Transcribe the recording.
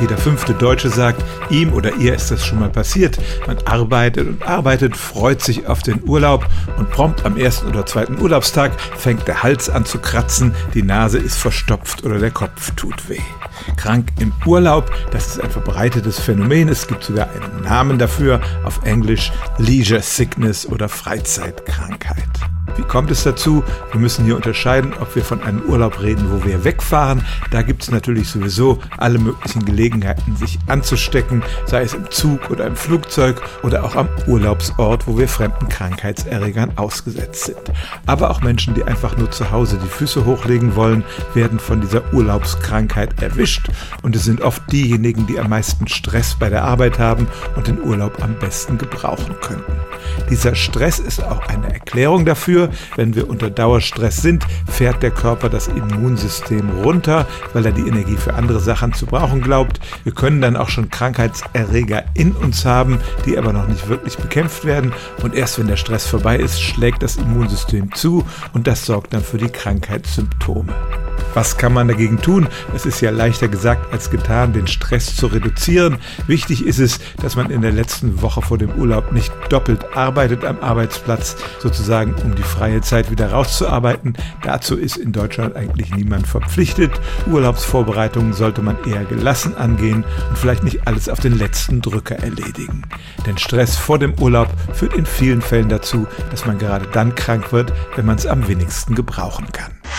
Jeder fünfte Deutsche sagt, ihm oder ihr ist das schon mal passiert. Man arbeitet und arbeitet, freut sich auf den Urlaub und prompt am ersten oder zweiten Urlaubstag fängt der Hals an zu kratzen, die Nase ist verstopft oder der Kopf tut weh. Krank im Urlaub, das ist ein verbreitetes Phänomen. Es gibt sogar einen Namen dafür, auf Englisch Leisure Sickness oder Freizeitkrankheit. Wie kommt es dazu? Wir müssen hier unterscheiden, ob wir von einem Urlaub reden, wo wir wegfahren. Da gibt es natürlich sowieso alle möglichen Gelegenheiten, sich anzustecken, sei es im Zug oder im Flugzeug oder auch am Urlaubsort, wo wir fremden Krankheitserregern ausgesetzt sind. Aber auch Menschen, die einfach nur zu Hause die Füße hochlegen wollen, werden von dieser Urlaubskrankheit erwischt. Und es sind oft diejenigen, die am meisten Stress bei der Arbeit haben und den Urlaub am besten gebrauchen könnten. Dieser Stress ist auch eine Erklärung dafür, wenn wir unter Dauerstress sind, fährt der Körper das Immunsystem runter, weil er die Energie für andere Sachen zu brauchen glaubt. Wir können dann auch schon Krankheitserreger in uns haben, die aber noch nicht wirklich bekämpft werden. Und erst wenn der Stress vorbei ist, schlägt das Immunsystem zu und das sorgt dann für die Krankheitssymptome. Was kann man dagegen tun? Es ist ja leichter gesagt als getan, den Stress zu reduzieren. Wichtig ist es, dass man in der letzten Woche vor dem Urlaub nicht doppelt arbeitet am Arbeitsplatz, sozusagen um die freie Zeit wieder rauszuarbeiten. Dazu ist in Deutschland eigentlich niemand verpflichtet. Urlaubsvorbereitungen sollte man eher gelassen angehen und vielleicht nicht alles auf den letzten Drücker erledigen. Denn Stress vor dem Urlaub führt in vielen Fällen dazu, dass man gerade dann krank wird, wenn man es am wenigsten gebrauchen kann.